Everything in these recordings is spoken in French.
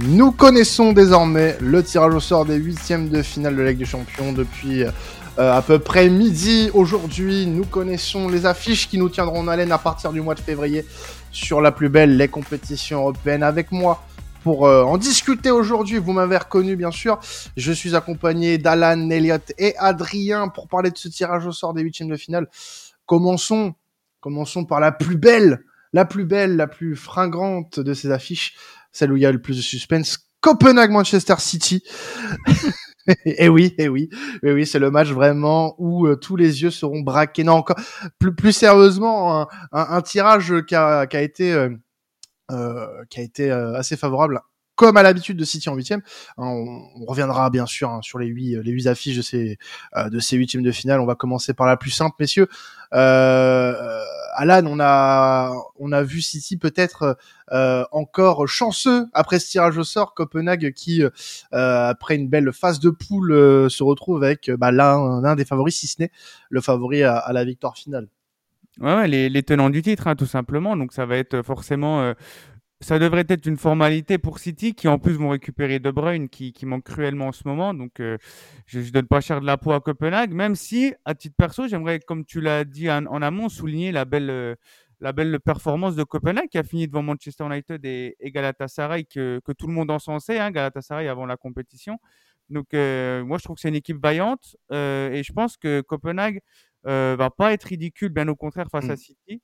Nous connaissons désormais le tirage au sort des huitièmes de finale de la Ligue des Champions depuis euh, à peu près midi aujourd'hui. Nous connaissons les affiches qui nous tiendront en haleine à partir du mois de février sur la plus belle, les compétitions européennes. Avec moi pour euh, en discuter aujourd'hui, vous m'avez reconnu bien sûr. Je suis accompagné d'Alan, Elliot et Adrien pour parler de ce tirage au sort des huitièmes de finale. Commençons, commençons par la plus belle, la plus belle, la plus fringante de ces affiches celle où il y a le plus de suspense. Copenhague-Manchester City. eh oui, eh oui, eh oui, c'est le match vraiment où euh, tous les yeux seront braqués. Non, encore plus, plus sérieusement, un, un, tirage qui a, qui a été euh, euh qui a été euh, assez favorable comme à l'habitude de City en huitième. On, on reviendra bien sûr hein, sur les huit les huit affiches de ces de ces huitièmes de finale. On va commencer par la plus simple, messieurs. Euh, Alan, on a on a vu City peut-être euh, encore chanceux après ce tirage au sort. Copenhague qui euh, après une belle phase de poule euh, se retrouve avec bah, l'un des favoris, si ce n'est le favori à, la victoire finale. Ouais, les, les, tenants du titre, hein, tout simplement. Donc ça va être forcément ça devrait être une formalité pour City qui en plus vont récupérer De Bruyne qui, qui manque cruellement en ce moment. Donc euh, je ne donne pas cher de la peau à Copenhague, même si à titre perso, j'aimerais, comme tu l'as dit en, amont, souligner la belle, euh, la belle performance de Copenhague qui a fini devant Manchester United et, Galatasaray que, que, tout le monde encensait, hein, Galatasaray avant la compétition. Donc euh, moi je trouve que c'est une équipe vaillante et je pense que Copenhague va pas être ridicule, bien au contraire face à mmh. City.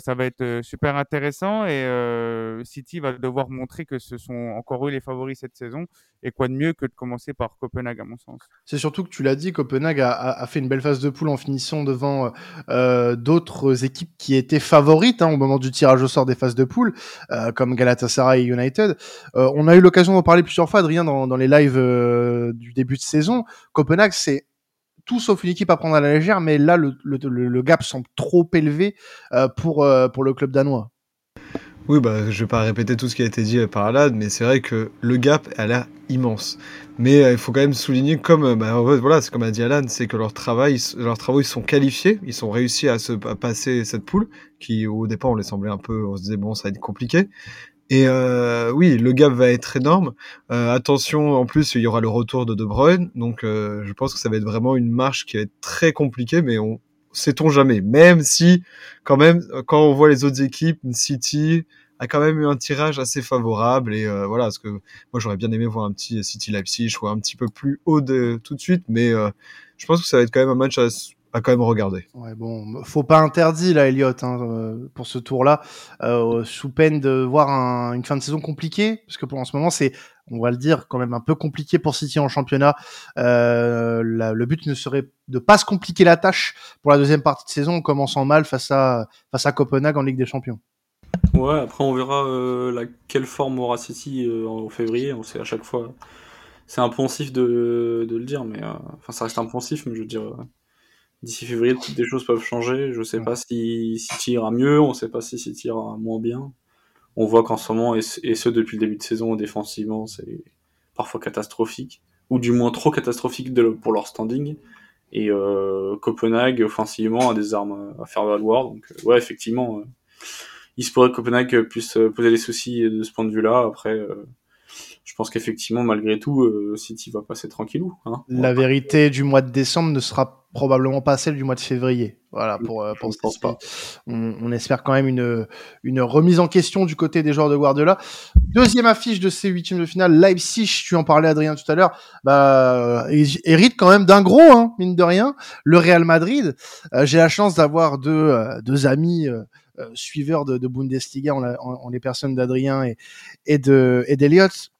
Ça va être super intéressant et euh, City va devoir montrer que ce sont encore eux les favoris cette saison. Et quoi de mieux que de commencer par Copenhague, à mon sens. C'est surtout que tu l'as dit, Copenhague a, a, fait une belle phase de poule en finissant devant euh, d'autres équipes qui étaient favorites hein, au moment du tirage au sort des phases de poule, comme Galatasaray et United. On a eu l'occasion d'en parler plusieurs fois, Adrien, dans, dans les lives du début de saison. Copenhague, c'est tout sauf une équipe à prendre à la légère, mais là, le, le, le gap semble trop élevé euh, pour, euh, pour le club danois. Oui, bah, je vais pas répéter tout ce qui a été dit par Alad, mais c'est vrai que le gap a l'air immense. Mais euh, il faut quand même souligner, comme bah, voilà, c'est comme a dit Alan, c'est que leur travail, leurs travaux, ils sont qualifiés, ils sont réussi à se à passer cette poule, qui au départ on les semblait un peu, on se disait bon ça va être compliqué, et euh, oui, le gap va être énorme. Euh, attention, en plus, il y aura le retour de De Bruyne, donc euh, je pense que ça va être vraiment une marche qui va être très compliquée, mais on sait-on jamais. Même si, quand même, quand on voit les autres équipes, City a quand même eu un tirage assez favorable et euh, voilà, parce que moi j'aurais bien aimé voir un petit City Leipzig, je un petit peu plus haut de tout de suite, mais euh, je pense que ça va être quand même un match à à quand même regarder. Ouais, bon, faut pas interdire là, Elliot, hein, euh, pour ce tour-là, euh, sous peine de voir un, une fin de saison compliquée, parce que pour en ce moment, c'est, on va le dire, quand même un peu compliqué pour City en championnat. Euh, la, le but ne serait de pas se compliquer la tâche pour la deuxième partie de saison, en commençant mal face à face à Copenhague en Ligue des Champions. Ouais, après on verra euh, la, quelle forme aura City euh, en février. On sait à chaque fois, c'est un poncif de, de le dire, mais enfin ça reste un poncif, mais je veux dire d'ici février, des choses peuvent changer. Je sais pas si City ira mieux, on sait pas si City ira moins bien. On voit qu'en ce moment, et, ce depuis le début de saison, défensivement, c'est parfois catastrophique, ou du moins trop catastrophique pour leur standing. Et euh, Copenhague, offensivement, a des armes à faire valoir. Donc, euh, ouais, effectivement, euh, il se pourrait que Copenhague puisse poser des soucis de ce point de vue-là. Après, je pense qu'effectivement, malgré tout, euh, City va passer tranquillou. Hein. La vérité du mois de décembre ne sera probablement pas celle du mois de février. Voilà, pour, euh, pour pense pas. On, on, espère quand même une, une remise en question du côté des joueurs de Guardiola. Deuxième affiche de ces huitièmes de finale, Leipzig, tu en parlais Adrien tout à l'heure, bah, hérite quand même d'un gros, hein, mine de rien, le Real Madrid. Euh, j'ai la chance d'avoir deux, euh, deux amis euh, suiveurs de, de Bundesliga, en, en, les personnes d'Adrien et, et d'Eliott.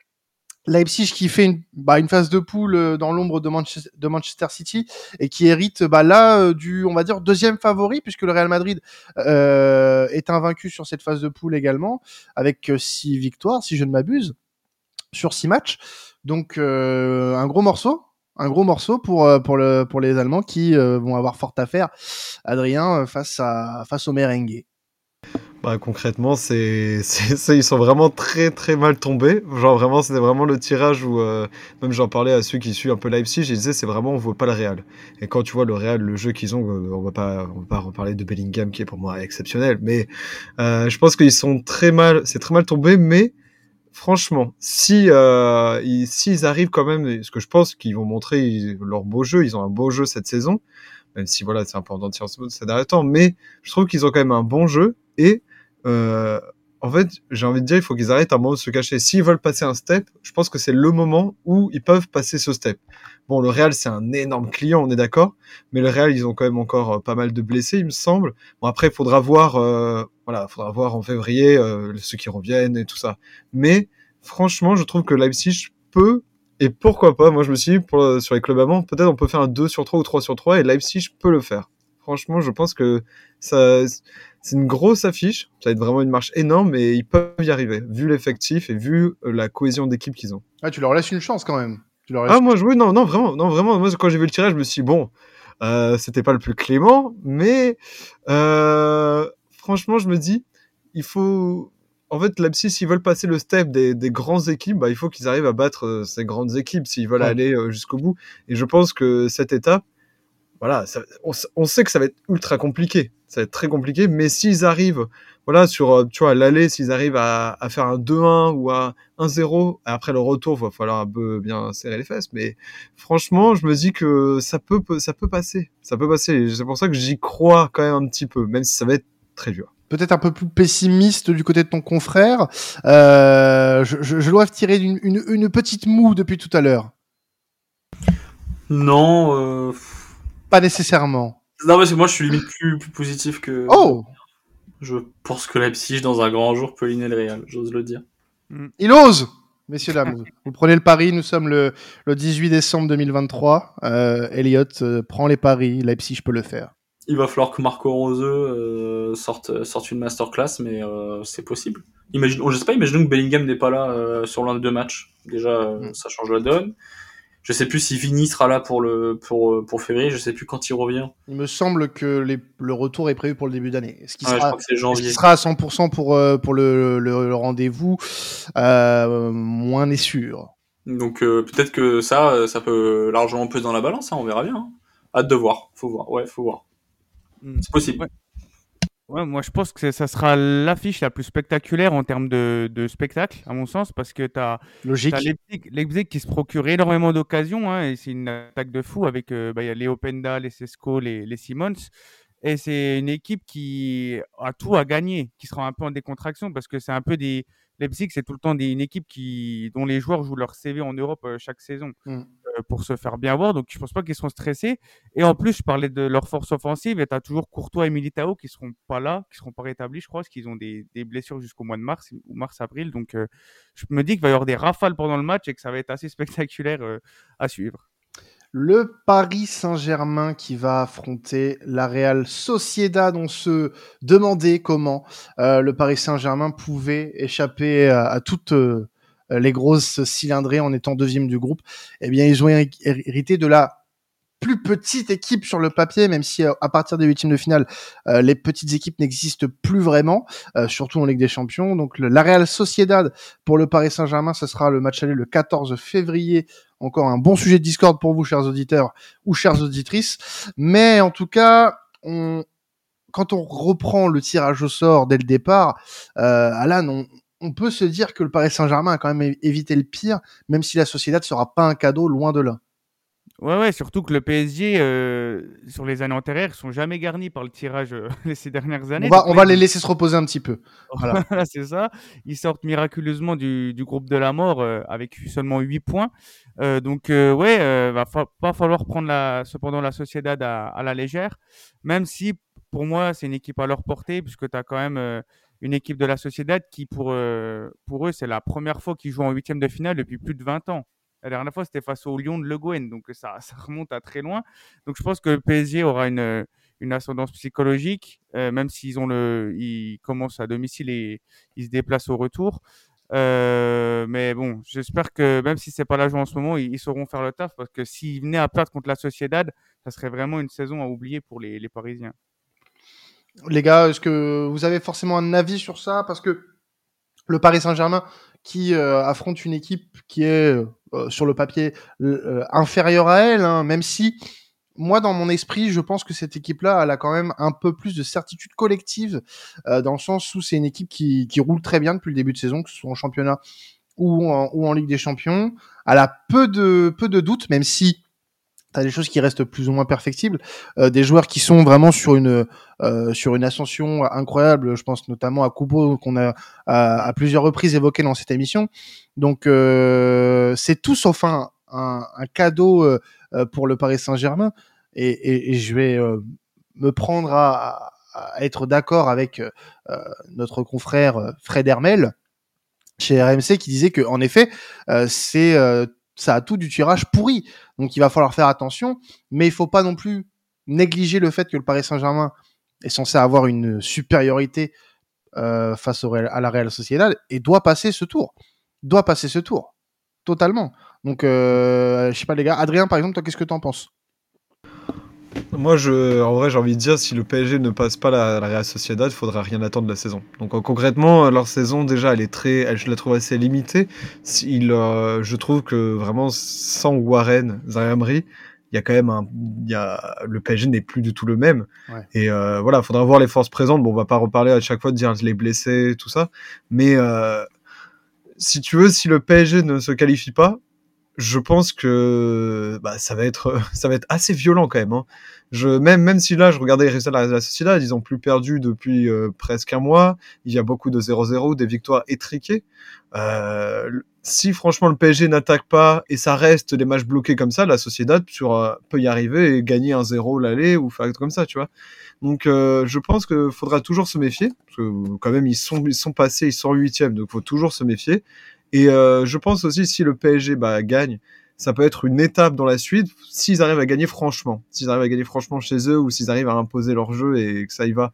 Leipzig qui fait une, bah, phase de poule euh, dans l'ombre de, Manchester, City et qui hérite bah, là euh, du, on va dire, deuxième favori puisque le Real Madrid euh, est invaincu sur cette phase de poule également avec six victoires si je ne m'abuse sur six matchs. Donc un gros morceau, un gros morceau pour pour le pour les Allemands qui vont avoir fort à faire. Adrien face au merengue. Bah, concrètement, c'est, ils sont vraiment très très mal tombés. Genre vraiment, c'était vraiment le tirage où euh, même j'en parlais à ceux qui suivent un peu Leipzig, je disais c'est vraiment on voit pas le Real. Et quand tu vois le Real, le jeu qu'ils ont, euh, on va pas on va pas reparler de Bellingham qui est pour moi exceptionnel, mais euh, je pense qu'ils sont très mal, c'est très mal tombé, mais franchement, si euh, ils, s'ils arrivent quand même, ce que je pense qu'ils vont montrer leur beau jeu, ils ont un beau jeu cette saison, même si voilà, c'est un peu en dents ces derniers temps, mais je trouve qu'ils ont quand même un bon jeu. Et euh, en fait, j'ai envie de dire, il faut qu'ils arrêtent un moment de se cacher. S'ils veulent passer un step, je pense que c'est le moment où ils peuvent passer ce step. Bon, le Real, c'est un énorme client, on est d'accord, mais le Real, ils ont quand même encore euh, pas mal de blessés, il me semble. Bon, après, il faudra voir, euh, voilà, faudra voir en février euh, ceux qui reviennent et tout ça. Mais franchement, je trouve que Leipzig peut et pourquoi pas, moi je me suis dit, pour, sur les clubs amants, peut-être on peut faire un 2 sur 3 ou 3 sur 3 et Leipzig peut le faire. Franchement, je pense que ça, c'est une grosse affiche. Ça va être vraiment une marche énorme et ils peuvent y arriver, vu l'effectif et vu euh, la cohésion d'équipe qu'ils ont. Ah, tu leur laisses une chance quand même. Tu leur ah, moi, je, oui, non, non, vraiment, non, vraiment. Moi, quand j'ai vu le tirage, je me suis dit, bon, euh, c'était pas le plus clément, mais euh, franchement, je me dis, il faut. En fait, Leipzig, s'ils veulent passer le step des, des grandes équipes, bah, il faut qu'ils arrivent à battre ces grandes équipes s'ils veulent aller jusqu'au bout. Et je pense que cette étape, voilà, on, sait que ça va être ultra compliqué. Ça va être très compliqué, mais s'ils arrivent, voilà, sur, euh, tu vois, l'aller, s'ils arrivent à, faire un 2-1 ou un 1-0, après le retour, il va falloir un peu bien serrer les fesses, mais franchement, je me dis que ça peut, ça peut passer. Ça peut passer. C'est pour ça que j'y crois quand même un petit peu, même si ça va être très dur peut-être un peu plus pessimiste du côté de ton confrère. Euh, je, je, dois tirer une, une, petite moue depuis tout à l'heure. Non. Euh pas nécessairement. Non, parce que moi, je suis limite plus, plus positif que. Oh Je pense que Leipzig, dans un grand jour, peut ligner le Real, j'ose le dire. Mm. Il ose Messieurs, dames, vous prenez le pari, nous sommes le, le 18 décembre 2023. Euh, Elliott euh, prend les paris, Leipzig peut le faire. Il va falloir que Marco Rose euh, sorte, sorte une masterclass, mais euh, c'est possible. Imagine, oh, je sais pas, imaginons que Bellingham n'est pas là euh, sur l'un des deux matchs. Déjà, mm. ça change la donne. Je sais plus si Vini sera là pour le pour pour février. Je sais plus quand il revient. Il me semble que les, le retour est prévu pour le début d'année. Ce qui sera, ce sera à 100% pour euh, pour le, le, rendez-vous, euh, moins n'est sûr. Donc euh, peut-être que ça, ça peut largement peser dans la balance. Hein, on verra bien. Hein. Hâte de voir. Faut voir. Ouais, faut voir. Hmm. C'est possible. Ouais, moi je pense que ça sera l'affiche la plus spectaculaire en termes de, de, spectacle, à mon sens, parce que tu as, Leipzig, qui se procure énormément d'occasions, hein, et c'est une attaque de fou avec euh, bah, y a les Openda, les Sesco, les, les Simons. Et c'est une équipe qui a tout à gagner, qui sera un peu en décontraction, parce que c'est un peu des. Leipzig, c'est tout le temps des, une équipe qui, dont les joueurs jouent leur CV en Europe euh, chaque saison. Mmh. Euh, pour se faire bien voir. Donc, je pense pas qu'ils seront stressés. Et en plus, je parlais de leur force offensive. Et tu as toujours Courtois et Militao qui seront pas là, qui seront pas rétablis, je crois, parce qu'ils ont des, blessures jusqu'au mois de mars ou mars-avril. Donc, euh, je me dis qu'il va y avoir des rafales pendant le match et que ça va être assez spectaculaire euh, à suivre. Le Paris Saint-Germain qui va affronter la Real Sociedad. On se demandait comment le Paris Saint-Germain pouvait échapper à, toute les grosses cylindrées en étant deuxième du groupe, eh bien ils ont hérité de la plus petite équipe sur le papier, même si euh, à partir des huitièmes de finale, euh, les petites équipes n'existent plus vraiment, surtout en Ligue des Champions. Donc la Real Sociedad pour le Paris Saint-Germain, ce sera le match aller le 14 février. Encore un bon sujet de discorde pour vous, chers auditeurs ou chères auditrices. Mais en tout cas, quand on reprend le tirage au sort dès le départ, euh, Alan, on, on peut se dire que le Paris Saint-Germain a quand même évité le pire, même si la Sociedad ne sera pas un cadeau loin de là. Ouais, ouais, surtout que le PSG, euh, sur les années antérieures, ne sont jamais garnis par le tirage euh, ces dernières années. On va, les laisser se reposer un petit peu. Voilà, c'est ça. Ils sortent miraculeusement du, groupe de la mort euh, avec seulement 8 points. donc, ouais, va pas falloir prendre la, cependant la Sociedad à, à, la légère, même si pour moi, c'est une équipe à leur portée, puisque tu as quand même une équipe de la Sociedad qui, pour, euh, pour eux, c'est la première fois qu'ils jouent en huitième de finale depuis plus de 20 ans. La dernière fois, c'était face au Lyon de Le Gouen, donc ça, remonte à très loin. Donc je pense que le PSG aura une, ascendance psychologique, euh, même s'ils ont le, ils commencent à domicile et ils se déplacent au retour. Euh, mais bon, j'espère que même si c'est pas la joie en ce moment, ils, sauront faire le taf parce que s'ils venaient à perdre contre la Sociedad, ça serait vraiment une saison à oublier pour les Parisiens. Les gars, est-ce que vous avez forcément un avis sur ça? Parce que le Paris Saint-Germain qui euh, affronte une équipe qui est euh, sur le papier euh, inférieure à elle, hein, même si moi dans mon esprit, je pense que cette équipe-là, elle a quand même un peu plus de certitude collective dans le sens où c'est une équipe qui, qui roule très bien depuis le début de saison, que ce soit en championnat ou en, ou en Ligue des Champions. Elle a peu de, peu de doutes, même si tu as des choses qui restent plus ou moins perfectibles, euh, des joueurs qui sont vraiment sur une euh, sur une ascension incroyable. Je pense notamment à Kubo qu'on a à, plusieurs reprises évoqué dans cette émission. Donc euh, c'est tout sauf un, un, cadeau pour le Paris Saint-Germain et, et, je vais me prendre à, à être d'accord avec notre confrère Fred Hermel chez RMC qui disait que en effet c'est ça a tout du tirage pourri. Donc il va falloir faire attention, mais il faut pas non plus négliger le fait que le Paris Saint-Germain est censé avoir une supériorité euh, face à la Real Sociedad et doit passer ce tour. Doit passer ce tour. Totalement. Donc, euh, je sais pas les gars. Adrien, par exemple, toi, qu'est-ce que tu en penses? Moi, je, en vrai, j'ai envie de dire, si le PSG ne passe pas la, la Real Sociedad, il faudra rien attendre de la saison. Donc, concrètement, leur saison, déjà, elle est très, elle, je la trouve assez limitée. Il, euh, je trouve que vraiment, sans Warren, Zayamri, il y a quand même un, il y a, le PSG n'est plus du tout le même. Ouais. Et euh, voilà, il faudra voir les forces présentes. Bon, on va pas reparler à chaque fois de dire les blessés, tout ça. Mais euh, si tu veux, si le PSG ne se qualifie pas, je pense que bah, ça va être ça va être assez violent quand même. Hein. Je même même si là je regardais les résultats de la, Sociedad, ils ont plus perdu depuis euh, presque un mois. Il y a beaucoup de 0-0, des victoires étriquées. Euh, si franchement le PSG n'attaque pas et ça reste des matchs bloqués comme ça, la Sociedad euh, peut y arriver et gagner un 0 l'aller ou faire comme ça, tu vois. Donc euh, je pense qu'il faudra toujours se méfier parce que quand même ils sont ils sont passés, ils sont huitièmes, donc faut toujours se méfier. Et euh, je pense aussi si le PSG bah, gagne, ça peut être une étape dans la suite s'ils arrivent à gagner franchement. S'ils arrivent à gagner franchement chez eux ou s'ils arrivent à imposer leur jeu et que ça y va.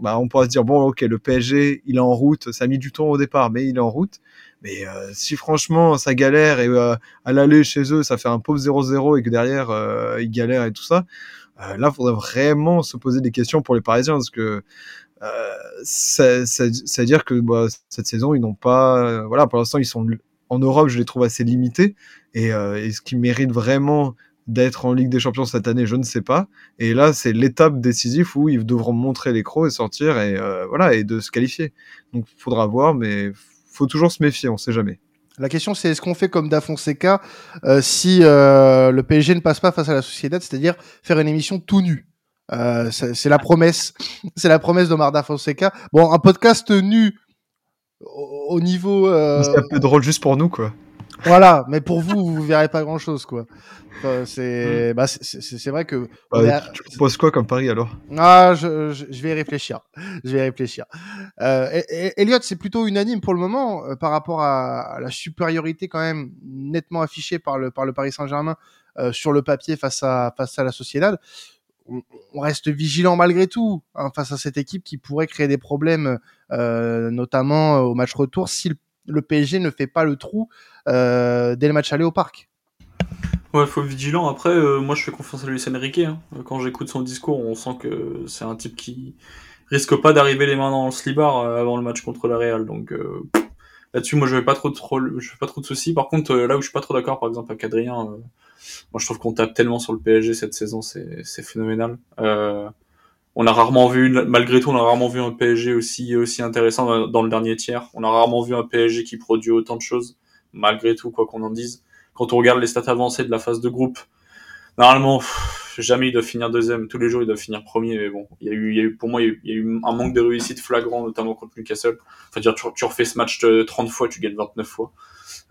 Bah, on pourra se dire bon ok le PSG il est en route ça a mis du temps au départ mais il est en route mais euh, si franchement ça galère et euh, à l'aller chez eux ça fait un pauvre 0-0 et que derrière euh, ils galèrent et tout ça euh, là faudrait vraiment se poser des questions pour les Parisiens parce que c'est-à-dire que bah, cette saison, ils n'ont pas. Euh, voilà, pour l'instant, ils sont en Europe, je les trouve assez limités. Et, euh, et ce qui mérite vraiment d'être en Ligue des Champions cette année, je ne sais pas. Et là, c'est l'étape décisive où ils devront montrer les crocs et sortir et voilà et de se qualifier. Donc, faudra voir, mais faut toujours se méfier, on sait jamais. La question, c'est est-ce qu'on fait comme Da Fonseca euh, si euh, le PSG ne passe pas face à la Sociedad, c'est-à-dire faire une émission tout nu? Euh, c'est la promesse, c'est la promesse d'Omar Da Fonseca. Bon, un podcast nu au, niveau. Euh... C'est un peu drôle juste pour nous, quoi. Voilà, mais pour vous, vous verrez pas grand chose, quoi. c'est, mm. bah, c'est vrai que. Bah, tu proposes quoi comme pari alors? Ah, je, je, je, vais réfléchir. Je vais réfléchir. Euh, Elliot, c'est plutôt unanime pour le moment euh, par rapport à, à, la supériorité quand même nettement affichée par le par le Paris Saint-Germain euh, sur le papier face à face à la Sociedad on, reste vigilant malgré tout hein, face à cette équipe qui pourrait créer des problèmes, euh, notamment euh, au match retour, si le, PSG ne fait pas le trou euh, dès le match aller au parc. Ouais, faut être vigilant. Après, moi, je fais confiance à Luis Enrique. Hein. Quand j'écoute son discours, on sent que c'est un type qui risque pas d'arriver les mains dans le slibard avant le match contre la Real. Donc là-dessus, moi, je vais fais pas trop de soucis. Par contre, là où je suis pas trop d'accord, par exemple, avec Adrien moi, je trouve qu'on tape tellement sur le PSG cette saison, c'est phénoménal. Euh, on a rarement vu, malgré tout, on a rarement vu un PSG aussi aussi intéressant dans, le dernier tiers. On a rarement vu un PSG qui produit autant de choses, malgré tout, quoi qu'on en dise. Quand on regarde les stats avancées de la phase de groupe, normalement, jamais il doit finir deuxième. Tous les jours, il doit finir premier. Mais bon, il y a eu, il y a eu pour moi, il y, a eu, un manque de réussite flagrant, notamment contre Newcastle. Enfin, dire, tu, tu refais ce match 30 fois, tu gagnes 29 fois.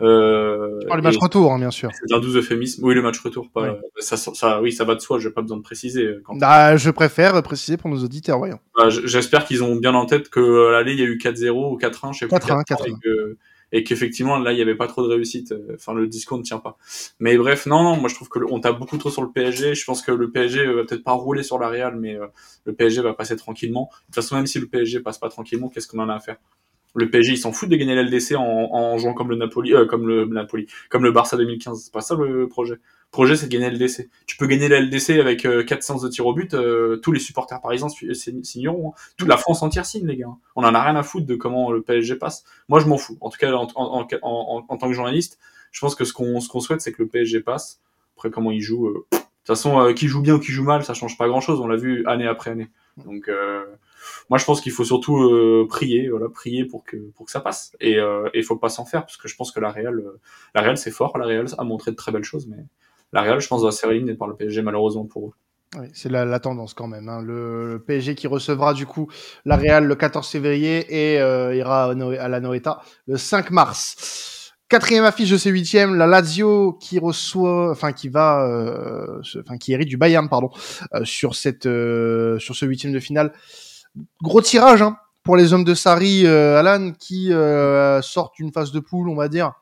Euh, oh, le match retour, hein, bien sûr. C'est un 12 euphémisme. Oui, le match retour. Pas, ça, ça, oui, ça va de soi. J'ai pas besoin de préciser. Euh, quand bah, je préfère préciser pour nos auditeurs, voyons. Bah, J'espère qu'ils ont bien en tête que l'aller, il y a eu 4-0 ou 4-1, je sais 4-1, 4-1. Et qu'effectivement, là, il y avait pas trop de réussite. Enfin, le discours ne tient pas. Mais bref, non, non, moi, je trouve que on tape beaucoup trop sur le PSG. Je pense que le PSG va peut-être pas rouler sur la Real, mais euh, le PSG va passer tranquillement. De toute façon, même si le PSG passe pas tranquillement, qu'est-ce qu'on en a à faire? Le PSG, ils s'en foutent de gagner l'LDC en, en jouant comme le Napoli, euh, comme le Napoli, comme le Barça 2015. C'est pas ça le projet. Le projet, c'est de gagner l'LDC. Tu peux gagner l'LDC avec euh, 4 séances de tir au but. Euh, tous les supporters parisiens signeront. Hein. Toute la France entière signe, les gars. On en a rien à foutre de comment le PSG passe. Moi, je m'en fous. En tout cas, en, en, en, en, tant que journaliste, je pense que ce qu'on ce qu'on souhaite, c'est que le PSG passe. Après, comment il joue. Euh, de toute façon, qui joue bien ou qui joue mal, ça change pas grand-chose. On l'a vu année après année. Donc moi, je pense qu'il faut surtout euh, prier, voilà, prier pour que pour que ça passe. Et euh, il faut pas s'en faire parce que je pense que la Real, euh, la Real c'est fort. La Real a montré de très belles choses, mais la Real, je pense, va se par le PSG malheureusement pour eux. C'est la, tendance quand même. Hein. Le, PSG qui recevra du coup la Real le 14 février et euh, ira à la Noeta le 5 mars. Quatrième affiche de ces huitièmes, la Lazio qui reçoit, enfin qui va, euh, qui hérite du Bayern, pardon, euh, sur cette, euh, sur ce huitième de finale. Gros tirage hein, pour les hommes de Sarri, euh, Alan, qui euh, sortent d'une phase de poule, on va dire,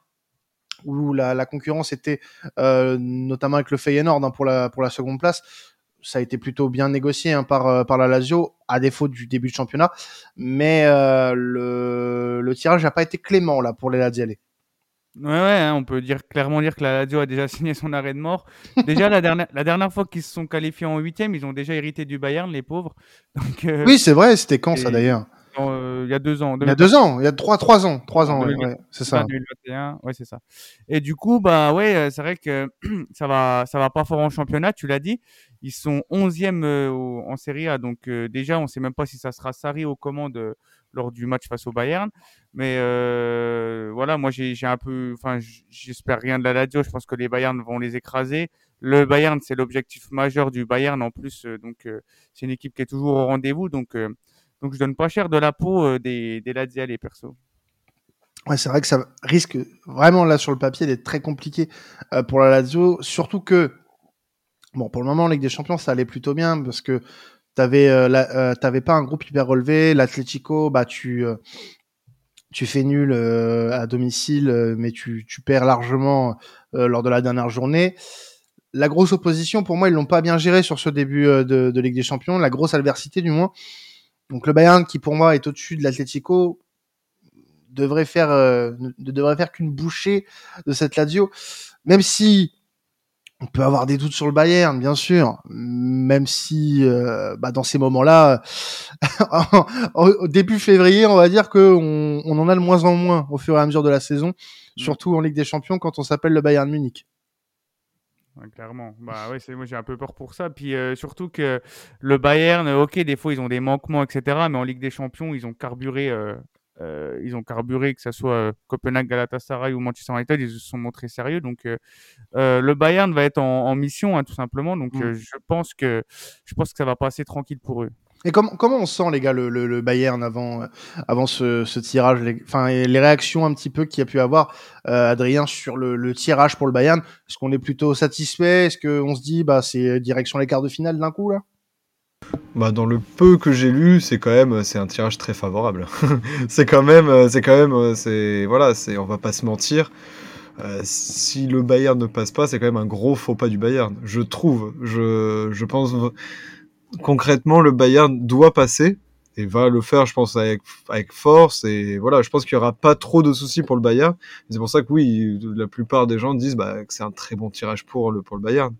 où la, concurrence était notamment avec le Feyenoord hein, pour la pour la seconde place ça a été plutôt bien négocié hein, par, par la Lazio, à défaut du début de championnat. Mais euh, le, tirage n'a pas été clément là pour les Lazialais. Ouais, ouais, hein, on peut dire clairement dire que la Lazio a déjà signé son arrêt de mort. Déjà la dernière, la dernière fois qu'ils se sont qualifiés en huitième, ils ont déjà hérité du Bayern, les pauvres. Donc, euh, oui, c'est vrai. C'était quand ça d'ailleurs? euh, Il y a deux ans. Il y a deux ans. Il y a trois, trois ans, trois ans. Ouais, ouais, c'est ça. 2021, ouais, c'est ça. Et du coup, bah ouais, c'est vrai que ça va, ça va pas fort en championnat. Tu l'as dit. Ils sont 11e euh, en Serie A, donc euh, déjà, on ne sait même pas si ça sera Sarri aux commandes euh, lors du match face au Bayern. Mais euh, voilà, moi, j'ai un peu, enfin, j'espère rien de la Lazio. Je pense que les Bayern vont les écraser. Le Bayern, c'est l'objectif majeur du Bayern en plus, donc c'est une équipe qui est toujours au rendez-vous. Donc, donc je donne pas cher de la peau des, des Lazio les persos. Ouais, c'est vrai que ça risque vraiment là sur le papier d'être très compliqué pour la Lazio, surtout que Bon, pour le moment, en Ligue des Champions, ça allait plutôt bien parce que t'avais euh, euh, pas un groupe hyper relevé. L'Atlético, bah tu euh, tu fais nul euh, à domicile, mais tu, tu perds largement lors de la dernière journée. La grosse opposition, pour moi, ils l'ont pas bien géré sur ce début de, de, Ligue des Champions. La grosse adversité, du moins. Donc le Bayern, qui pour moi est au-dessus de l'Atlético, devrait faire ne devrait faire qu'une bouchée de cette Lazio, même si on peut avoir des doutes sur le Bayern, bien sûr, même si euh, bah, dans ces moments-là, au début février, on va dire que on, en a de moins en moins au fur et à mesure de la saison, mmh. surtout en Ligue des Champions quand on s'appelle le Bayern Munich. Ouais, clairement, bah ouais, moi j'ai un peu peur pour ça. Puis euh, surtout que le Bayern, ok, des fois ils ont des manquements, etc. Mais en Ligue des Champions, ils ont carburé euh, euh, ils ont carburé, que ce soit euh, Copenhague, Galatasaray ou Manchester United, ils se sont montrés sérieux. Donc euh, le Bayern va être en, en mission, hein, tout simplement. Donc mmh. je pense que je pense que ça va passer tranquille pour eux. Et comment, comment on sent, les gars, le, le, le Bayern avant, avant ce, ce tirage les, Enfin, les réactions un petit peu qu'il y a pu avoir, Adrien, sur le, le, tirage pour le Bayern? Est-ce qu'on est plutôt satisfait? Est-ce qu'on se dit, bah, c'est direction les quarts de finale d'un coup, là? Bah, dans le peu que j'ai lu, c'est quand même c'est un tirage très favorable. c'est quand même c'est quand même c'est voilà, c'est on va pas se mentir. Euh, si le Bayern ne passe pas, c'est quand même un gros faux pas du Bayern, je trouve. Je, je pense concrètement le Bayern doit passer et va le faire, je pense avec avec force et voilà, je pense qu'il y aura pas trop de soucis pour le Bayern. C'est pour ça que oui, la plupart des gens disent bah, que c'est un très bon tirage pour le pour le Bayern.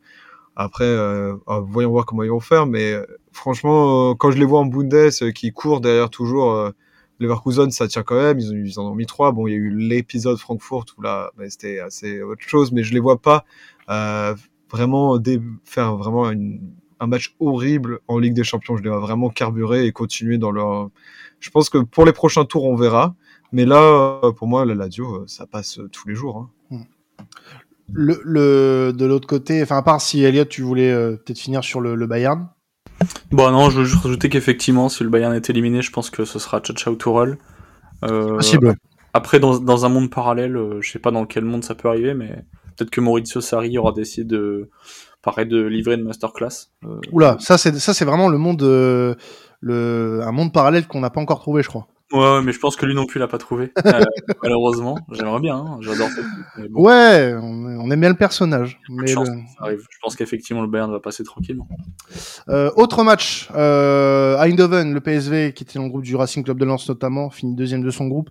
Après, euh, ah, voyons voir comment ils vont faire. Mais euh, franchement, euh, quand je les vois en Bundes qui courent derrière toujours Leverkusen, ça tient quand même. Ils, en ont mis trois. Bon, il y a eu l'épisode Francfort où là, bah, c'était assez autre chose. Mais je les vois pas vraiment faire vraiment un match horrible en Ligue des Champions. Je les vois vraiment carburer et continuer dans leur. Je pense que pour les prochains tours, on verra. Mais là, pour moi, la Lazio, ça passe tous les jours. Hein. Le, le de l'autre côté, enfin à part si Elliot, tu voulais euh, peut-être finir sur le, le, Bayern. Bon non, je veux juste rajouter qu'effectivement, si le Bayern est éliminé, je pense que ce sera Chachao Tourelle. Euh, Possible. Après, dans, dans, un monde parallèle, euh, je sais pas dans quel monde ça peut arriver, mais peut-être que Maurizio Sarri aura décidé de, pareil, de livrer une masterclass. Euh... Oula, ça c'est ça c'est vraiment le monde, euh, le un monde parallèle qu'on n'a pas encore trouvé, je crois. Ouais, mais je pense que lui non plus l'a pas trouvé. Euh, malheureusement, j'aimerais bien, hein, j'adore cette bon. Ouais, on, aime bien le personnage. Mais chance, le... ça arrive. Je pense qu'effectivement le Bayern va passer tranquillement. Euh, autre match, euh, Eindhoven, le PSV qui était dans le groupe du Racing Club de Lens notamment, finit deuxième de son groupe,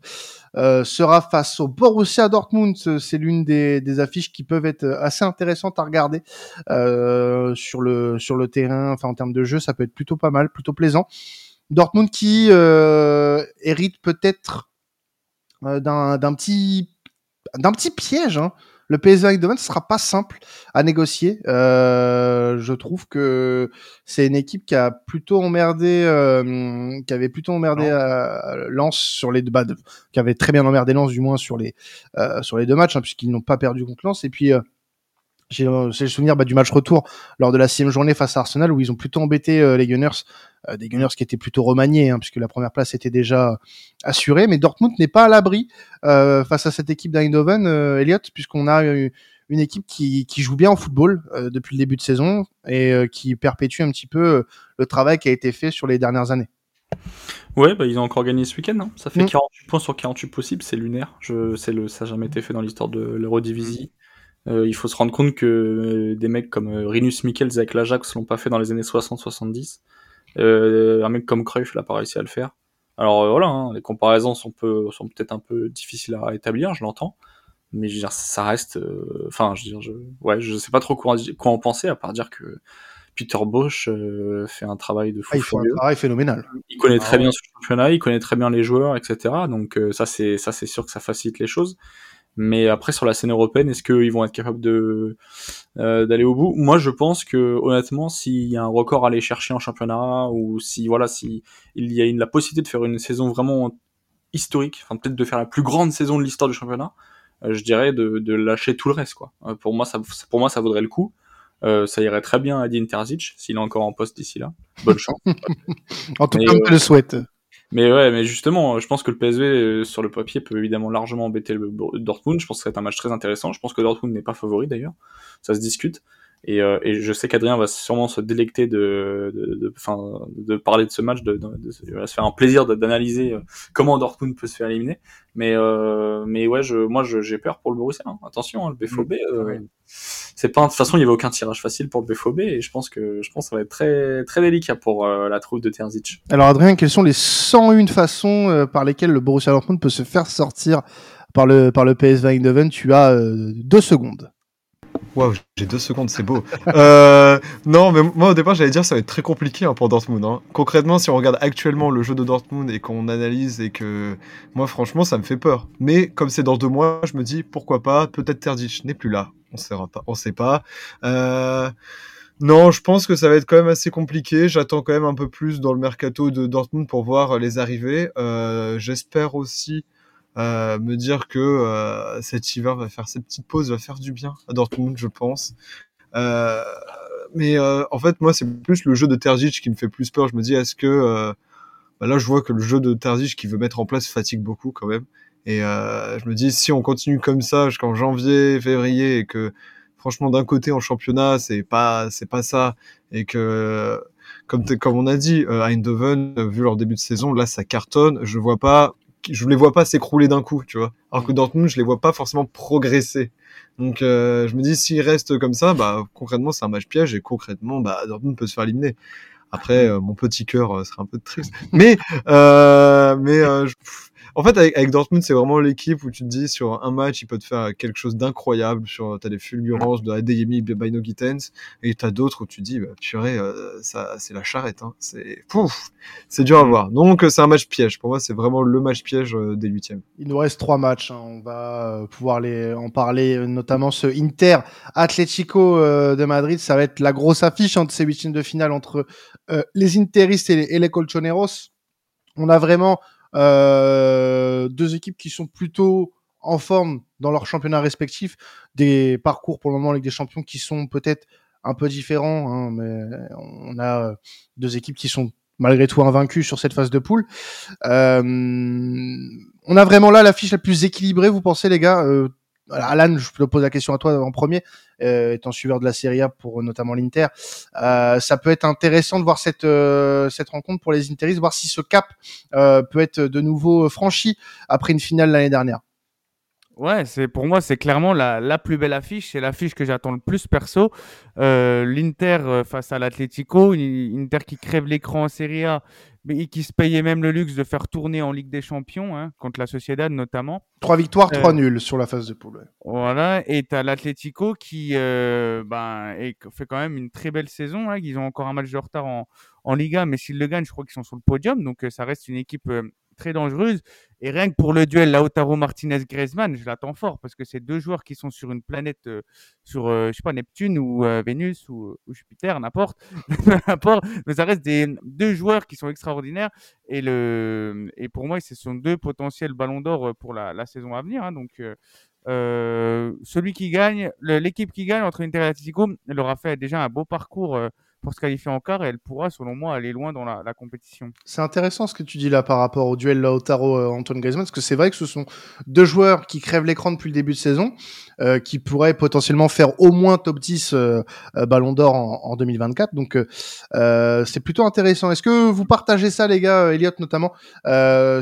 euh, sera face au Borussia Dortmund. C'est l'une des, des, affiches qui peuvent être assez intéressantes à regarder euh, sur le sur le terrain. Enfin en termes de jeu, ça peut être plutôt pas mal, plutôt plaisant. Dortmund qui euh, hérite peut-être euh, d'un petit d'un petit piège hein, le PSV Eindhoven, ce sera pas simple à négocier. Euh, je trouve que c'est une équipe qui a plutôt emmerdé, euh, qui avait plutôt emmerdé euh, Lens sur les deux, bah, qui avait très bien emmerdé Lens du moins sur les sur les deux matchs, hein, puisqu'ils n'ont pas perdu contre Lens. Et puis j'ai le souvenir bah, du match retour lors de la sixième journée face à Arsenal où ils ont plutôt embêté les Gunners, des Gunners qui étaient plutôt remaniés, hein, puisque la première place était déjà assurée. Mais Dortmund n'est pas à l'abri face à cette équipe d'Eindhoven, Elliot, puisqu'on a eu une équipe qui, qui joue bien au football euh, depuis le début de saison et euh, qui perpétue un petit peu euh, le travail qui a été fait sur les dernières années. Ouais, bah, ils ont encore gagné ce week-end. Hein. Ça fait 48 mm. points sur 48 possibles, c'est lunaire. Je, c'est le, ça n'a jamais été fait dans l'histoire de l'Eurodivisie. Euh, il faut se rendre compte que des mecs comme Rinus Michels avec l'Ajax l'ont pas fait dans les années 60-70. Euh, un mec comme Cruyff l'a pas réussi à le faire. Alors voilà, hein, les comparaisons sont, peu, sont peut-être un peu difficiles à établir, je l'entends mais je veux dire, ça reste. Euh, enfin, je veux dire, je, ouais, je sais pas trop quoi, quoi en penser, à part dire que Peter Bosch euh, fait un travail de fou. Ah, il fait un travail phénoménal. Il connaît très ah bien ce championnat, il connaît très bien les joueurs, etc. Donc euh, ça, c'est ça, c'est sûr que ça facilite les choses. Mais après, sur la scène européenne, est-ce qu'ils vont être capables de d'aller au bout? Moi, je pense que honnêtement, s'il y a un record à aller chercher en championnat, ou si voilà, si il y a une, la possibilité de faire une saison vraiment historique, enfin peut-être de faire la plus grande saison de l'histoire du championnat, euh, je dirais de, de, lâcher tout le reste quoi. Euh, pour moi ça pour moi ça vaudrait le coup. Euh, ça irait très bien à Dean Terzic s'il est encore en poste d'ici là. Bonne chance. en tout cas, on le souhaite. Mais ouais, mais justement, je pense que le PSV sur le papier peut évidemment largement embêter le Dortmund. Je pense que ça va être un match très intéressant. Je pense que Dortmund n'est pas favori d'ailleurs. Ça se discute. Et, euh, et, je sais qu'Adrien va sûrement se délecter de, de, de, de, parler de ce match, de, de, va se faire un plaisir d'analyser euh, comment Dortmund peut se faire éliminer. Mais, euh, mais ouais, je, moi j'ai peur pour le Borussia. Hein. Attention, hein, le BFOB, mm. euh, c'est pas de toute façon il y avait aucun tirage facile pour le BFOB et je pense que je pense que ça va être très très délicat pour euh, la troupe de Terzic. Alors Adrien, quelles sont les 101 façons par lesquelles le Borussia Dortmund peut se faire sortir par le par le PSV Eindhoven? Tu as deux secondes. Waouh, j'ai deux secondes, c'est beau. euh, non, mais moi au départ j'allais dire ça va être très compliqué hein, pour Dortmund. Hein. Concrètement, si on regarde actuellement le jeu de Dortmund et qu'on analyse et que moi franchement ça me fait peur. Mais comme c'est dans deux mois, je me dis pourquoi pas. Peut-être Terdic n'est plus là. On sait pas. On sait pas. Euh... Non, je pense que ça va être quand même assez compliqué. J'attends quand même un peu plus dans le mercato de Dortmund pour voir les arrivées. Euh, J'espère aussi euh, me dire que euh, cet hiver va faire cette petite pause, va faire du bien à Dortmund, je pense. Euh, mais euh, en fait, moi, c'est plus le jeu de Terzic qui me fait plus peur. Je me dis, est-ce que euh, bah là, je vois que le jeu de Terzic qui veut mettre en place fatigue beaucoup quand même. Et je me dis, si on continue comme ça jusqu'en janvier, février, et que franchement, d'un côté en championnat, c'est pas, c'est pas ça, et que comme, comme on a dit, Eindhoven, vu leur début de saison, là, ça cartonne. Je vois pas je ne les vois pas s'écrouler d'un coup, tu vois. Alors que mm. Dortmund, je les vois pas forcément progresser. Donc euh, je me dis s'ils restent comme ça, bah concrètement c'est un match piège et concrètement bah Dortmund peut se faire éliminer. Après mm. euh, mon petit cœur euh, serait un peu triste, mais euh, mais je, en fait, avec, Dortmund, c'est vraiment l'équipe où tu te dis sur un match, il peut te faire quelque chose d'incroyable. Sur, t'as des fulgurances de Adeyemi, Bino Gittens, et t'as d'autres où tu te dis, bah, purée, euh, ça, c'est la charrette. Hein. C'est, pouf, c'est dur à voir. Donc, c'est un match piège. Pour moi, c'est vraiment le match piège euh, des huitièmes. Il nous reste trois matchs. Hein. On va euh, pouvoir les en parler, notamment ce Inter Atlético de Madrid. Ça va être la grosse affiche entre ces huitièmes de finale entre les Interistes et les, et les Colchoneros. On a vraiment euh, deux équipes qui sont plutôt en forme dans leur championnat respectif, des parcours pour le moment avec des champions qui sont peut-être un peu différents, hein, mais on a deux équipes qui sont malgré tout invaincues sur cette phase de poule. Euh, on a vraiment là l'affiche la plus équilibrée, vous pensez les gars? Euh, Alan, je te pose la question à toi en premier, euh, étant suiveur de la Serie A pour notamment l'Inter. Euh, ça peut être intéressant de voir cette euh, cette rencontre pour les Interistes, voir si ce cap peut être de nouveau franchi après une finale l'année dernière. Ouais, c'est pour moi c'est clairement la, la plus belle affiche, c'est l'affiche que j'attends le plus perso. Euh, L'Inter face à l'Atlético, Inter qui crève l'écran en Serie A, mais qui se payait même le luxe de faire tourner en Ligue des Champions, hein, contre la Sociedad notamment. Trois victoires, trois euh, nuls sur la phase de poule. Voilà, et t'as l'Atlético qui euh, ben, fait quand même une très belle saison. Hein, ils ont encore un match de retard en, en Liga, mais s'ils le gagnent, je crois qu'ils sont sur le podium, donc euh, ça reste une équipe très dangereuse. Et rien que pour le duel Lautaro Martinez-Griezmann, je l'attends fort parce que c'est deux joueurs qui sont sur une planète, euh, sur, euh, je sais pas, Neptune ou euh, Vénus ou, Jupiter, n'importe, n'importe. Mais ça reste des deux joueurs qui sont extraordinaires. Et le, et pour moi, ce sont deux potentiels ballons d'or pour la, la, saison à venir. Hein. donc, celui qui gagne, l'équipe qui gagne entre Inter et Atletico, elle aura fait déjà un beau parcours pour se qualifier en quart elle pourra, selon moi, aller loin dans la, compétition. C'est intéressant ce que tu dis là par rapport au duel Lautaro-Antoine Griezmann, parce que c'est vrai que ce sont deux joueurs qui crèvent l'écran depuis le début de saison, euh, qui pourraient potentiellement faire au moins top 10 euh, euh, Ballon d'Or en, 2024. Donc c'est plutôt intéressant. Est-ce que vous partagez ça, les gars, Elliot notamment,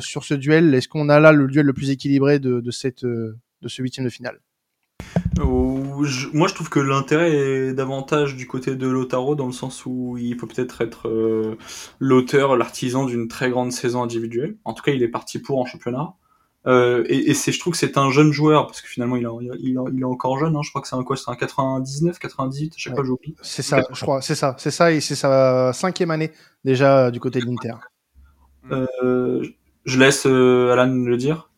sur ce duel? Est-ce qu'on a là le duel le plus équilibré de, de cette de ce huitième de finale? Moi, je trouve que l'intérêt est davantage du côté de Lotaro, dans le sens où il peut peut-être être, euh, l'auteur, l'artisan d'une très grande saison individuelle. En tout cas, il est parti pour en championnat. Euh, et, c'est, je trouve que c'est un jeune joueur, parce que finalement, il, il, est encore jeune. Hein. je crois que c'est un quoi C'est un 99, 98 Je sais pas, j'oublie. C'est ça, je crois. C'est ça, c'est ça, et c'est sa cinquième année déjà du côté de l'Inter. Euh, je laisse Alan le dire.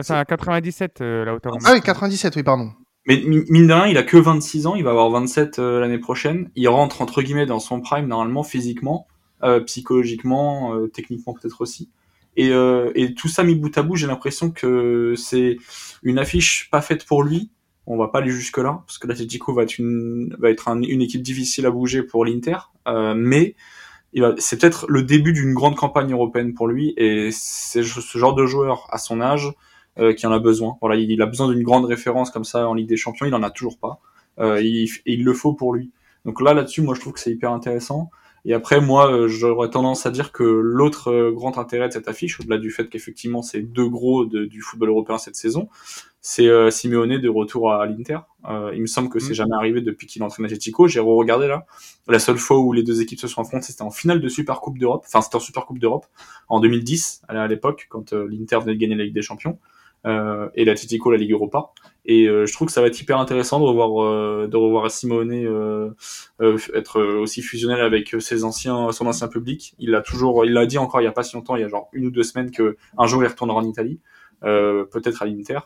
C'est un 97, la hauteur. Ah oui, 97, oui, pardon. Mais mine de rien, il a que 26 ans, il va avoir 27 euh, l'année prochaine. Il rentre entre guillemets dans son prime normalement physiquement, euh, psychologiquement, euh, techniquement peut-être aussi. Et, et, tout ça mis bout à bout, j'ai l'impression que c'est une affiche pas faite pour lui. On va pas aller jusque là parce que l'Atletico va être une va être une équipe difficile à bouger pour l'Inter, mais c'est peut-être le début d'une grande campagne européenne pour lui et c'est ce genre de joueur à son âge euh, qui en a besoin. Voilà, il, a besoin d'une grande référence comme ça en Ligue des Champions, il en a toujours pas. Euh, il, et il le faut pour lui. Donc là, là-dessus, moi, je trouve que c'est hyper intéressant. Et après, moi, euh, j'aurais tendance à dire que l'autre euh, grand intérêt de cette affiche, au-delà du fait qu'effectivement c'est deux gros de, du football européen cette saison, c'est euh, Simeone de retour à l'Inter. il me semble que c'est mm. jamais arrivé depuis qu'il entraîne Atletico. J'ai re-regardé là. La seule fois où les deux équipes se sont affrontées, c'était en finale de Super Coupe d'Europe. Enfin, c'était en Super Coupe d'Europe en 2010 à l'époque, quand l'Inter venait de gagner la Ligue des Champions euh, et l'Atletico la Ligue Europa. Et euh, je trouve que ça va être hyper intéressant de revoir euh, de revoir Simone euh, être aussi fusionnel avec ses anciens son ancien public. Il l'a toujours, il l'a dit encore il y a pas si longtemps, il y a genre une ou deux semaines que un jour il retournera en Italie, peut-être à l'Inter.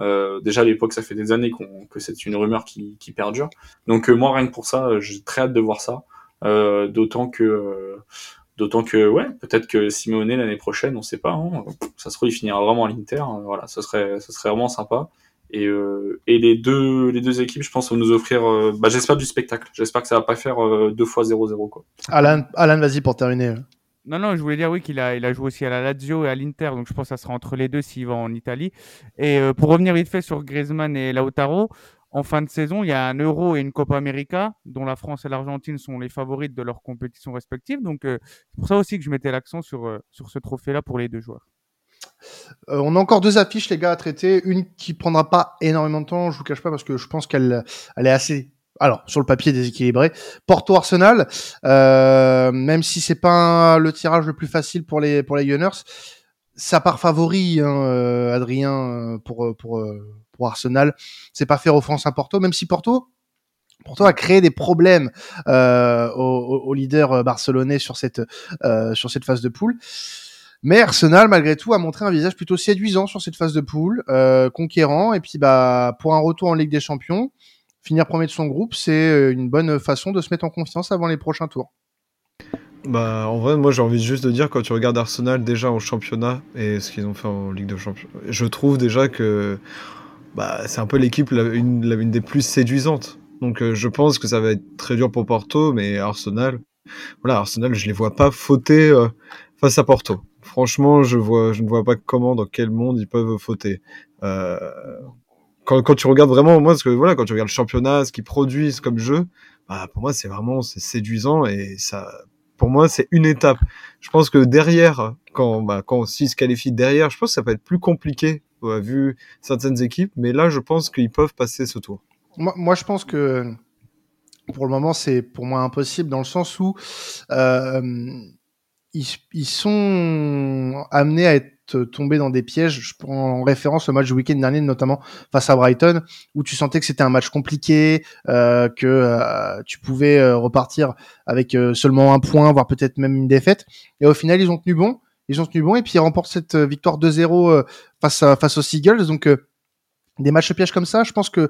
Euh, déjà à l'époque, ça fait des années qu'on, que c'est une rumeur qui, qui perdure. Donc moi, rien que pour ça, j'ai très hâte de voir ça. Euh, d'autant que D'autant que, ouais, peut-être que Simeone l'année prochaine, on sait pas, hein, ça se trouve, il finira vraiment à l'Inter, hein, voilà, ça serait, ça serait vraiment sympa. Et, euh, et les deux, les deux équipes, je pense, vont nous offrir, euh, bah, j'espère du spectacle. J'espère que ça va pas faire euh, deux fois 0-0, quoi. Alan, Alan vas-y pour terminer. Non, non, je voulais dire oui qu'il a, il a joué aussi à la Lazio et à l'Inter, donc je pense que ça sera entre les deux s'il va en Italie. Et pour revenir vite fait sur Griezmann et Lautaro, en fin de saison, il y a un Euro et une Copa América, dont la France et l'Argentine sont les favorites de leurs compétitions respectives. Donc, euh, c'est pour ça aussi que je mettais l'accent sur, euh, sur ce trophée-là pour les deux joueurs. Euh, on a encore deux affiches, les gars, à traiter. Une qui prendra pas énormément de temps, je vous cache pas, parce que je pense qu'elle elle est assez alors sur le papier déséquilibré. Porto Arsenal, même si c'est pas le tirage le plus facile pour les pour les Gunners, ça part favori, hein, Adrien, pour pour pour Arsenal. C'est pas faire offense à Porto, même si Porto a créé des problèmes euh, au, leader euh, barcelonais sur cette euh, sur cette phase de poule. Mais Arsenal, malgré tout, a montré un visage plutôt séduisant sur cette phase de poule, conquérant. Et puis, bah, pour un retour en Ligue des Champions, finir premier de son groupe, c'est une bonne façon de se mettre en confiance avant les prochains tours. Bah, en vrai, moi j'ai envie juste de dire, quand tu regardes Arsenal déjà en championnat et ce qu'ils ont fait en Ligue de Champions, je trouve déjà que bah, c'est un peu l'équipe une, une, des plus séduisantes. Donc euh, je pense que ça va être très dur pour Porto, mais Arsenal, voilà, Arsenal, je les vois pas fauter euh, face à Porto. Franchement, je vois, je ne vois pas comment, dans quel monde ils peuvent fauter. Euh, quand, quand, tu regardes vraiment, moi, parce que voilà, quand tu regardes le championnat, ce qu'ils produisent comme jeu, bah, pour moi, c'est vraiment c'est séduisant et ça, pour moi, c'est une étape. Je pense que derrière, quand, bah, quand s'ils se qualifient derrière, je pense que ça peut être plus compliqué a vu certaines équipes, mais là, je pense qu'ils peuvent passer ce tour. Moi, je pense que pour le moment, c'est pour moi impossible dans le sens où euh, ils, sont amenés à être tombés dans des pièges. Je prends en référence le match du week-end dernier, notamment face à Brighton, où tu sentais que c'était un match compliqué, euh, que euh, tu pouvais repartir avec seulement un point, voire peut-être même une défaite. Et au final, ils ont tenu bon Ils ont tenu bon et puis ils remportent cette victoire 2-0 face à, face aux Seagulls. Donc des matchs pièges comme ça, je pense que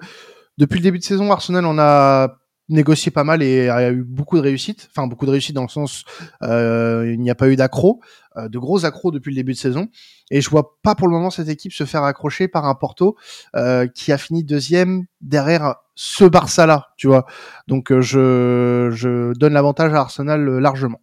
depuis le début de saison, Arsenal en a négocié pas mal et a eu beaucoup de réussite. Enfin, beaucoup de réussite dans le sens, euh, il n'y a pas eu d'accro, euh, de gros accros depuis le début de saison. Et je vois pas pour le moment cette équipe se faire accrocher par un Porto euh, qui a fini deuxième derrière ce Barça-là, tu vois. Donc euh, je, je donne l'avantage à Arsenal euh, largement.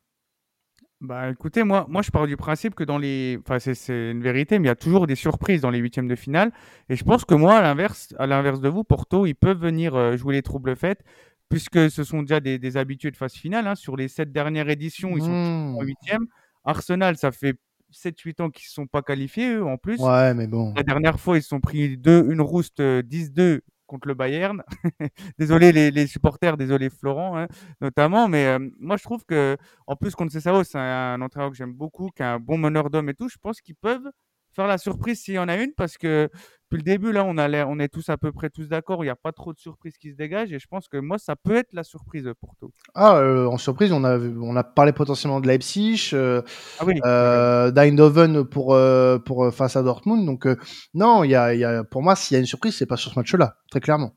Bah écoutez, moi, moi je pars du principe que dans les. Enfin, c'est une vérité, mais il y a toujours des surprises dans les huitièmes de finale. Et je pense que moi, à l'inverse, à l'inverse de vous, Porto, ils peuvent venir euh, jouer les troubles faites, puisque ce sont déjà des, des habitués de phase finale. Hein. Sur les sept dernières éditions, ils sont Mmh. en huitième. Arsenal, ça fait 7-8 ans qu'ils ne sont pas qualifiés, eux, en plus. Ouais, mais bon. La dernière fois, ils se sont pris deux, une rouste euh, 10-2 contre le Bayern. désolé les, supporters, désolé Florent hein, notamment, mais euh, moi je trouve que en plus contre Cesaro, c'est un, un entraîneur que j'aime beaucoup, qui un bon meneur d'hommes et tout. Je pense qu'ils peuvent faire la surprise s'il y en a une parce que depuis le début là, on a on est tous à peu près tous d'accord. Il n'y a pas trop de surprises qui se dégagent et je pense que moi ça peut être la surprise pour Porto. Ah, euh, en surprise, on a, on a parlé potentiellement de Leipzig, euh, Ah oui. euh, d'Eindhoven pour, euh, pour face à Dortmund. Donc non, il y a, il y a, pour moi, s'il y a une surprise, c'est pas sur ce match-là, très clairement.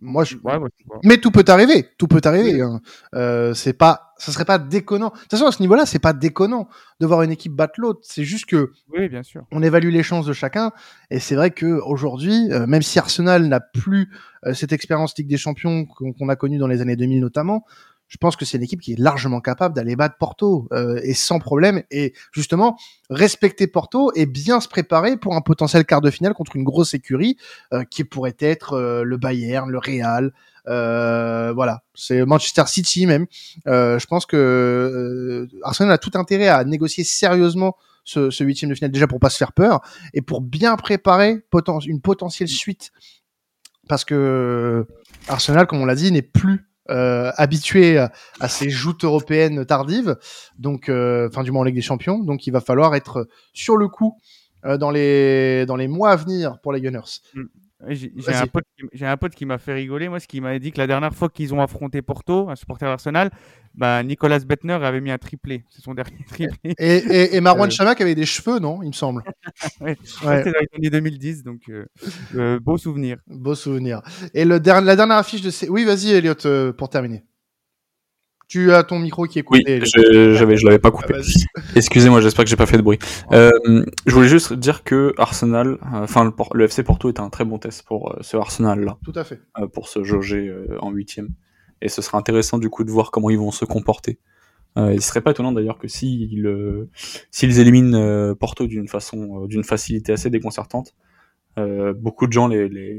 Moi, je... Ouais, ouais. Mais tout peut arriver, tout peut arriver. hein. Euh, c'est pas, ça serait pas déconnant. De toute façon, à ce niveau-là, c'est pas déconnant de voir une équipe battre l'autre. C'est juste que Oui, bien sûr. on évalue les chances de chacun. Et c'est vrai que aujourd'hui, euh, même si Arsenal n'a plus euh, cette expérience Ligue des Champions qu'on qu'on a connue dans les années 2000 notamment, je pense que c'est une équipe qui est largement capable d'aller battre Porto euh, et sans problème. Et justement, respecter Porto et bien se préparer pour un potentiel quart de finale contre une grosse écurie euh, qui pourrait être euh, le Bayern, le Real. Euh, voilà, c'est Manchester City même. Euh, je pense que euh, Arsenal a tout intérêt à négocier sérieusement ce, ce huitième de finale déjà pour pas se faire peur et pour bien préparer une potentielle suite parce que Arsenal, comme on l'a dit, n'est plus euh, habitué à, à ces joutes européennes tardives, donc euh, enfin du moins en Ligue des Champions, donc il va falloir être sur le coup euh, dans les dans les mois à venir pour les Gunners. Ouais, J'ai un pote, qui- j'ai un pote qui m'a fait rigoler, moi, ce qui m'a dit que la dernière fois qu'ils ont affronté Porto, un supporter d'Arsenal, bah, Nicolas Bettner avait mis un triplé. C'est son dernier triplé. Et, et, et Marwan Euh. Chamak avait des cheveux, non Il me semble. Ouais. Ouais. C'était dans les années 2010, donc euh, euh, beau souvenir. Beau souvenir. Et le der- la dernière affiche de ces... Oui, vas-y, Elliot, pour terminer. Tu as ton micro qui est coupé. Oui, je, j'avais, je l'avais pas Ah, coupé. vas-y. Excusez-moi, j'espère que j'ai pas fait de bruit. Euh, je voulais juste dire que Arsenal, euh, enfin le, FC Porto est un très bon test pour euh, ce Arsenal-là, Tout à fait. euh, pour se jauger en huitième. Et ce sera intéressant du coup de voir comment ils vont se comporter. Euh, il serait pas étonnant d'ailleurs que s'ils s'ils éliminent Porto d'une façon, d'une facilité assez déconcertante, euh, beaucoup de gens les, les,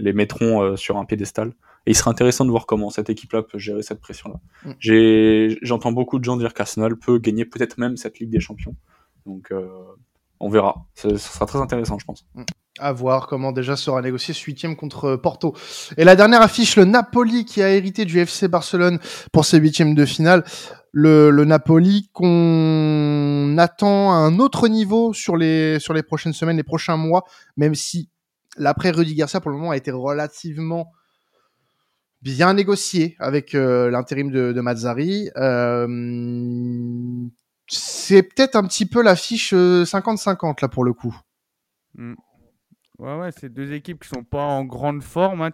les mettront sur un piédestal. Et il serait intéressant de voir comment cette équipe-là peut gérer cette pression-là. Mm. J'entends beaucoup de gens dire qu'Arsenal peut gagner peut-être même cette Ligue des Champions. Donc, euh, on verra. Ce sera très intéressant, je pense. À voir comment déjà sera négocié ce huitième contre euh, Porto. Et la dernière affiche, le Napoli qui a hérité du FC Barcelone pour ses huitièmes de finale. Le, le Napoli qu'on attend à un autre niveau sur les, sur les prochaines semaines, les prochains mois, même si l'après Rudy Garcia pour le moment a été relativement bien négocié avec euh, l'intérim de, de Mazzari. Euh, c'est peut-être un petit peu l'affiche euh, 50-50 là pour le coup. Ouais, ouais, c'est deux équipes qui sont pas en grande forme, hein,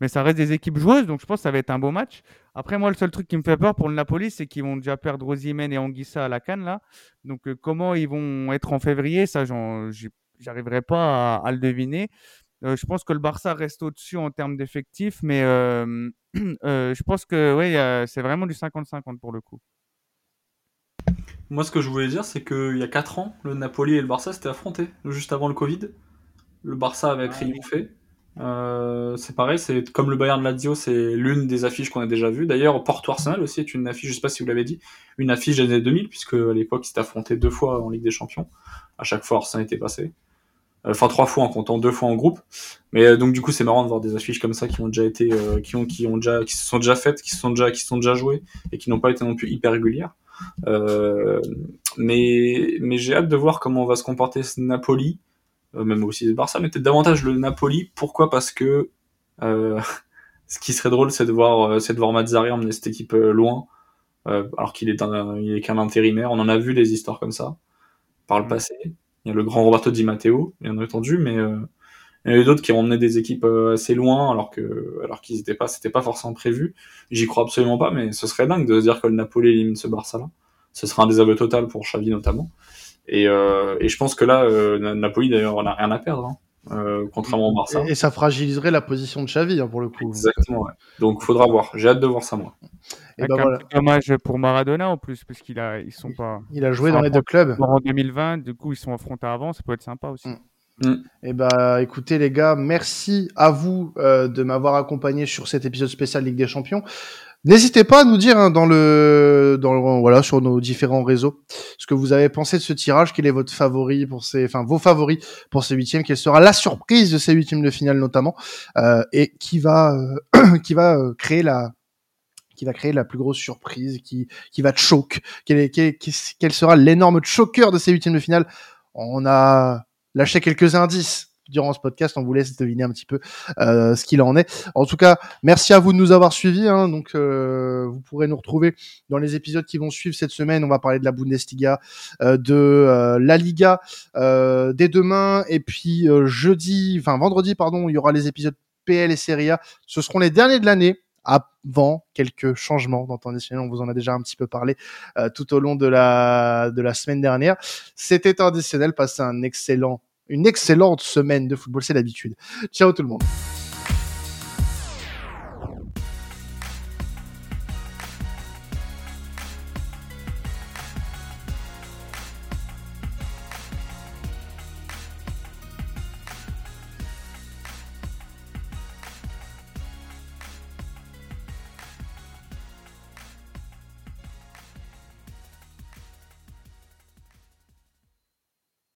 mais ça reste des équipes joueuses, donc je pense que ça va être un beau match. Après, moi, le seul truc qui me fait peur pour le Napoli, c'est qu'ils vont déjà perdre Osimhen et Anguissa à la canne, là. Donc, euh, comment ils vont être en février, ça, j'arriverai pas à le deviner. Euh, je pense que le Barça reste au-dessus en termes d'effectifs, mais euh, euh, je pense que ouais, c'est vraiment du 50-50 pour le coup. Moi, ce que je voulais dire, c'est qu'il y a 4 ans, le Napoli et le Barça s'étaient affrontés, juste avant le Covid. Le Barça avait triomphé. Euh, c'est pareil, c'est comme le Bayern Lazio, c'est l'une des affiches qu'on a déjà vues. D'ailleurs, Porto Arsenal aussi est une affiche, je sais pas si vous l'avez dit, une affiche des années 2000, puisque à l'époque, ils s'étaient affrontés deux fois en Ligue des Champions. À chaque fois, Arsenal était passé. Enfin, trois fois en comptant deux fois en groupe. Mais euh, donc, du coup, c'est marrant de voir des affiches comme ça qui ont déjà été, euh, qui ont, qui ont déjà, qui se sont déjà faites, qui se sont déjà, qui se sont déjà jouées et qui n'ont pas été non plus hyper régulières. Euh, mais mais j'ai hâte de voir comment va se comporter ce Napoli, euh, même aussi le Barça, mais peut-être davantage le Napoli. Pourquoi? Parce que euh, ce qui serait drôle, c'est de voir, euh, c'est de voir Mazzari emmener cette équipe loin. euh, alors qu'il est, un- il est qu'un intérimaire. On en a vu des histoires comme ça par le passé. Il y a le grand Roberto Di Matteo, bien entendu, mais euh, il y en a d'autres qui ont emmené des équipes euh, assez loin alors que alors qu'ils étaient pas, c'était pas forcément prévu. J'y crois absolument pas, mais ce serait dingue de se dire que le Napoli élimine ce Barça-là. Ce serait un désaveu total pour Xavi notamment. Et, euh, et je pense que là, Na- Napoli d'ailleurs n'a rien à perdre, hein, euh, contrairement au Barça. Et, et ça fragiliserait la position de Xavi hein, pour le coup. Exactement, ouais. Donc faudra voir. J'ai hâte de voir ça, moi. Et ben un voilà. dommage pour Maradona en plus, parce qu'ils a, ils sont pas Il a joué dans les deux clubs. en 2020, du coup ils sont affrontés avant, ça peut être sympa aussi. Mm. Et bah écoutez les gars, merci à vous euh, de m'avoir accompagné sur cet épisode spécial Ligue des Champions. N'hésitez pas à nous dire hein, dans le dans le- voilà sur nos différents réseaux ce que vous avez pensé de ce tirage, quel est votre favori pour ces enfin vos favoris pour ces huitièmes, quelle sera la surprise de ces huitièmes de finale notamment euh, et qui va euh, qui va euh, créer la qui va créer la plus grosse surprise, qui qui va choke, quel, quel, quel- sera l'énorme choker de ces huitièmes de finale? On a lâché quelques indices durant ce podcast, on vous laisse deviner un petit peu euh, ce qu'il en est. En tout cas, merci à vous de nous avoir suivis. Hein, donc, euh, vous pourrez nous retrouver dans les épisodes qui vont suivre cette semaine. On va parler de la Bundesliga, euh, de euh, la Liga euh, dès demain, et puis euh, jeudi, enfin vendredi, pardon, il y aura les épisodes PL et Serie A. Ce seront les derniers de l'année avant quelques changements dans additionnel. On vous en a déjà un petit peu parlé euh, tout au long de la de la semaine dernière. C'était additionnel. Passez un excellent une excellente semaine de football, c'est l'habitude. Ciao tout le monde.